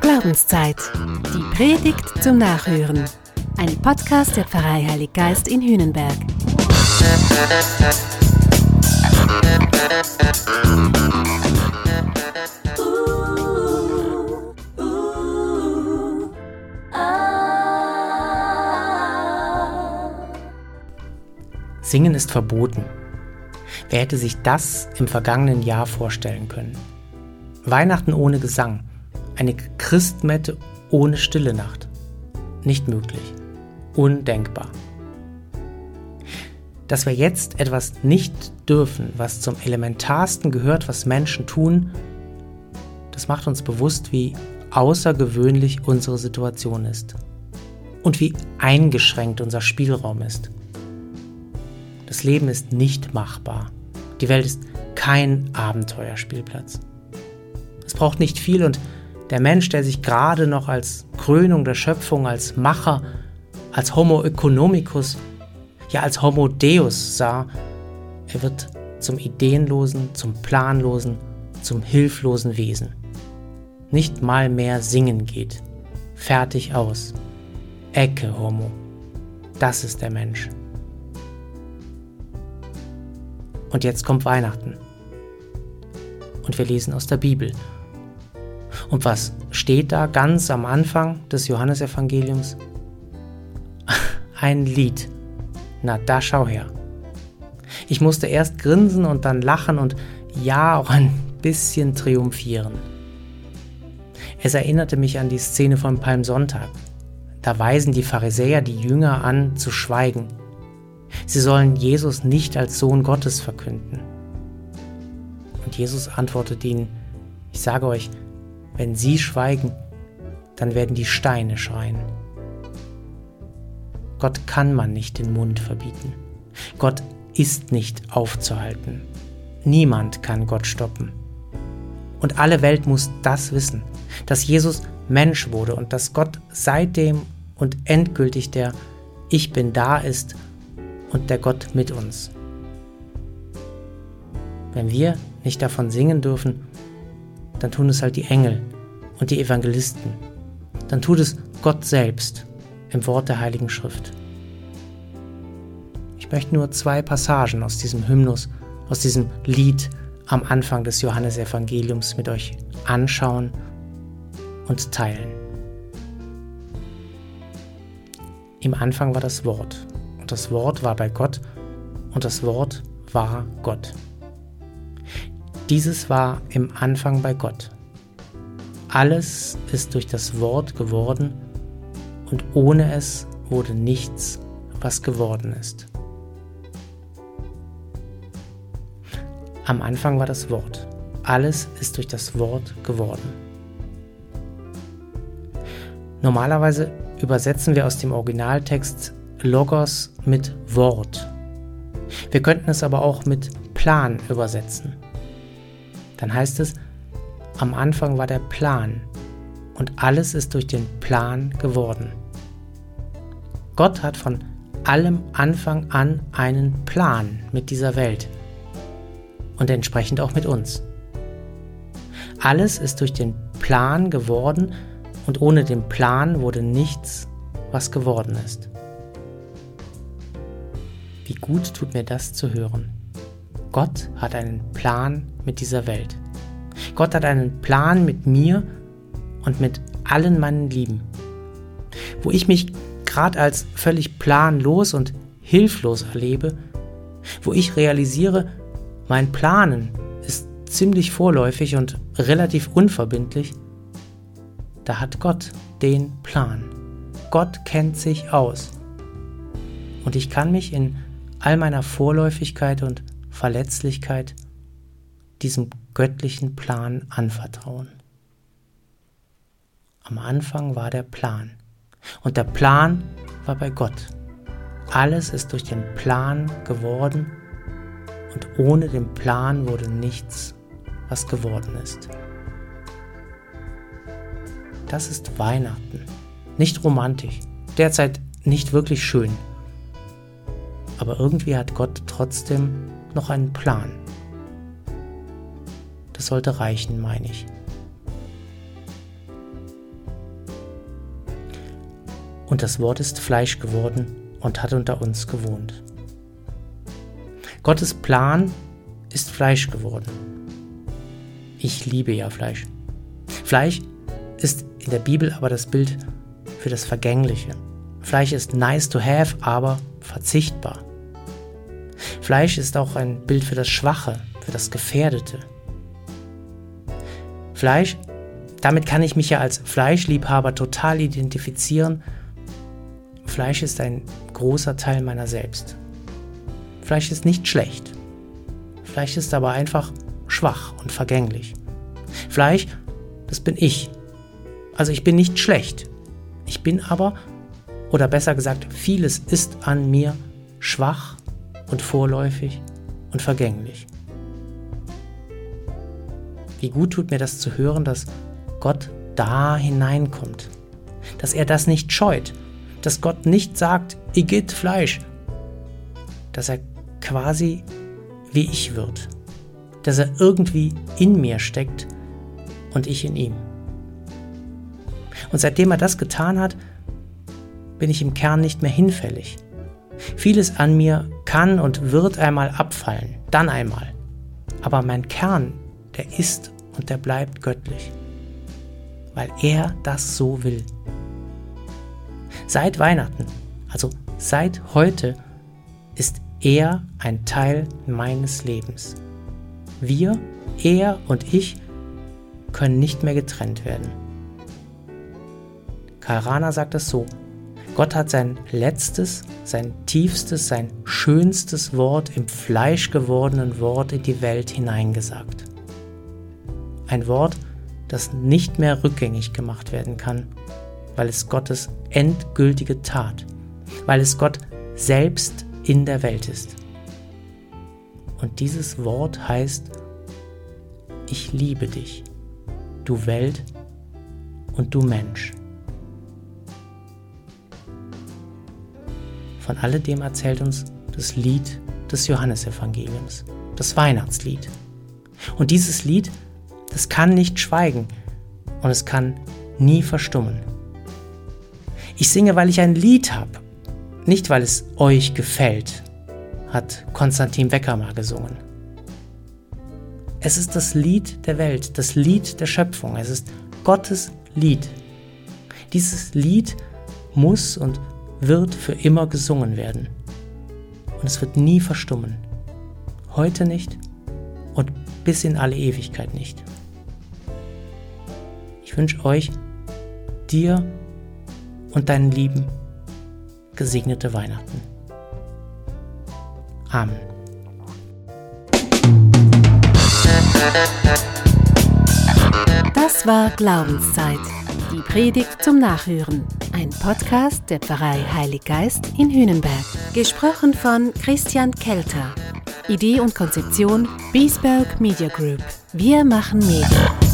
Glaubenszeit. Die Predigt zum Nachhören. Ein Podcast der Pfarrei Heilig Geist in Hühnenberg. Singen ist verboten. Wer hätte sich das im vergangenen Jahr vorstellen können? Weihnachten ohne Gesang, eine Christmette ohne stille Nacht. Nicht möglich. Undenkbar. Dass wir jetzt etwas nicht dürfen, was zum Elementarsten gehört, was Menschen tun, das macht uns bewusst, wie außergewöhnlich unsere Situation ist und wie eingeschränkt unser Spielraum ist. Das Leben ist nicht machbar. Die Welt ist kein Abenteuerspielplatz. Es braucht nicht viel und der Mensch, der sich gerade noch als Krönung der Schöpfung, als Macher, als Homo economicus, ja als Homo Deus sah, er wird zum ideenlosen, zum planlosen, zum hilflosen Wesen. Nicht mal mehr singen geht. Fertig aus. Ecke Homo. Das ist der Mensch. Und jetzt kommt Weihnachten. Und wir lesen aus der Bibel. Und was steht da ganz am Anfang des Johannesevangeliums? Ein Lied. Na, da schau her. Ich musste erst grinsen und dann lachen und ja auch ein bisschen triumphieren. Es erinnerte mich an die Szene vom Palmsonntag. Da weisen die Pharisäer die Jünger an, zu schweigen. Sie sollen Jesus nicht als Sohn Gottes verkünden. Und Jesus antwortet ihnen, ich sage euch, wenn sie schweigen, dann werden die Steine schreien. Gott kann man nicht den Mund verbieten. Gott ist nicht aufzuhalten. Niemand kann Gott stoppen. Und alle Welt muss das wissen, dass Jesus Mensch wurde und dass Gott seitdem und endgültig der Ich bin da ist und der Gott mit uns. Wenn wir nicht davon singen dürfen, dann tun es halt die Engel und die Evangelisten. Dann tut es Gott selbst im Wort der Heiligen Schrift. Ich möchte nur zwei Passagen aus diesem Hymnus, aus diesem Lied am Anfang des Johannesevangeliums mit euch anschauen und teilen. Im Anfang war das Wort das Wort war bei Gott und das Wort war Gott. Dieses war im Anfang bei Gott. Alles ist durch das Wort geworden und ohne es wurde nichts, was geworden ist. Am Anfang war das Wort. Alles ist durch das Wort geworden. Normalerweise übersetzen wir aus dem Originaltext Logos mit Wort. Wir könnten es aber auch mit Plan übersetzen. Dann heißt es, am Anfang war der Plan und alles ist durch den Plan geworden. Gott hat von allem Anfang an einen Plan mit dieser Welt und entsprechend auch mit uns. Alles ist durch den Plan geworden und ohne den Plan wurde nichts, was geworden ist. Wie gut tut mir das zu hören. Gott hat einen Plan mit dieser Welt. Gott hat einen Plan mit mir und mit allen meinen Lieben. Wo ich mich gerade als völlig planlos und hilflos erlebe, wo ich realisiere, mein Planen ist ziemlich vorläufig und relativ unverbindlich, da hat Gott den Plan. Gott kennt sich aus. Und ich kann mich in all meiner Vorläufigkeit und Verletzlichkeit diesem göttlichen Plan anvertrauen. Am Anfang war der Plan und der Plan war bei Gott. Alles ist durch den Plan geworden und ohne den Plan wurde nichts, was geworden ist. Das ist Weihnachten, nicht romantisch, derzeit nicht wirklich schön aber irgendwie hat Gott trotzdem noch einen Plan. Das sollte reichen, meine ich. Und das Wort ist Fleisch geworden und hat unter uns gewohnt. Gottes Plan ist Fleisch geworden. Ich liebe ja Fleisch. Fleisch ist in der Bibel aber das Bild für das Vergängliche. Fleisch ist nice to have, aber verzichtbar. Fleisch ist auch ein Bild für das Schwache, für das Gefährdete. Fleisch, damit kann ich mich ja als Fleischliebhaber total identifizieren. Fleisch ist ein großer Teil meiner selbst. Fleisch ist nicht schlecht. Fleisch ist aber einfach schwach und vergänglich. Fleisch, das bin ich. Also ich bin nicht schlecht. Ich bin aber, oder besser gesagt, vieles ist an mir schwach und vorläufig und vergänglich. Wie gut tut mir das zu hören, dass Gott da hineinkommt, dass er das nicht scheut, dass Gott nicht sagt, igitt Fleisch, dass er quasi wie ich wird, dass er irgendwie in mir steckt und ich in ihm. Und seitdem er das getan hat, bin ich im Kern nicht mehr hinfällig. Vieles an mir kann und wird einmal abfallen, dann einmal. Aber mein Kern, der ist und der bleibt göttlich, weil er das so will. Seit Weihnachten, also seit heute, ist er ein Teil meines Lebens. Wir, er und ich, können nicht mehr getrennt werden. Karl Rahner sagt es so, Gott hat sein letztes, sein tiefstes, sein schönstes Wort im fleischgewordenen Wort in die Welt hineingesagt. Ein Wort, das nicht mehr rückgängig gemacht werden kann, weil es Gottes endgültige Tat, weil es Gott selbst in der Welt ist. Und dieses Wort heißt, ich liebe dich, du Welt und du Mensch. Von alledem erzählt uns das Lied des Johannesevangeliums, das Weihnachtslied. Und dieses Lied, das kann nicht schweigen und es kann nie verstummen. Ich singe, weil ich ein Lied habe, nicht weil es euch gefällt, hat Konstantin Wecker mal gesungen. Es ist das Lied der Welt, das Lied der Schöpfung, es ist Gottes Lied. Dieses Lied muss und wird für immer gesungen werden. Und es wird nie verstummen. Heute nicht und bis in alle Ewigkeit nicht. Ich wünsche euch, dir und deinen Lieben gesegnete Weihnachten. Amen. Das war Glaubenszeit. Die Predigt zum Nachhören. Ein Podcast der Pfarrei Heilig Geist in Hünenberg. Gesprochen von Christian Kelter. Idee und Konzeption Biesberg Media Group. Wir machen Medien.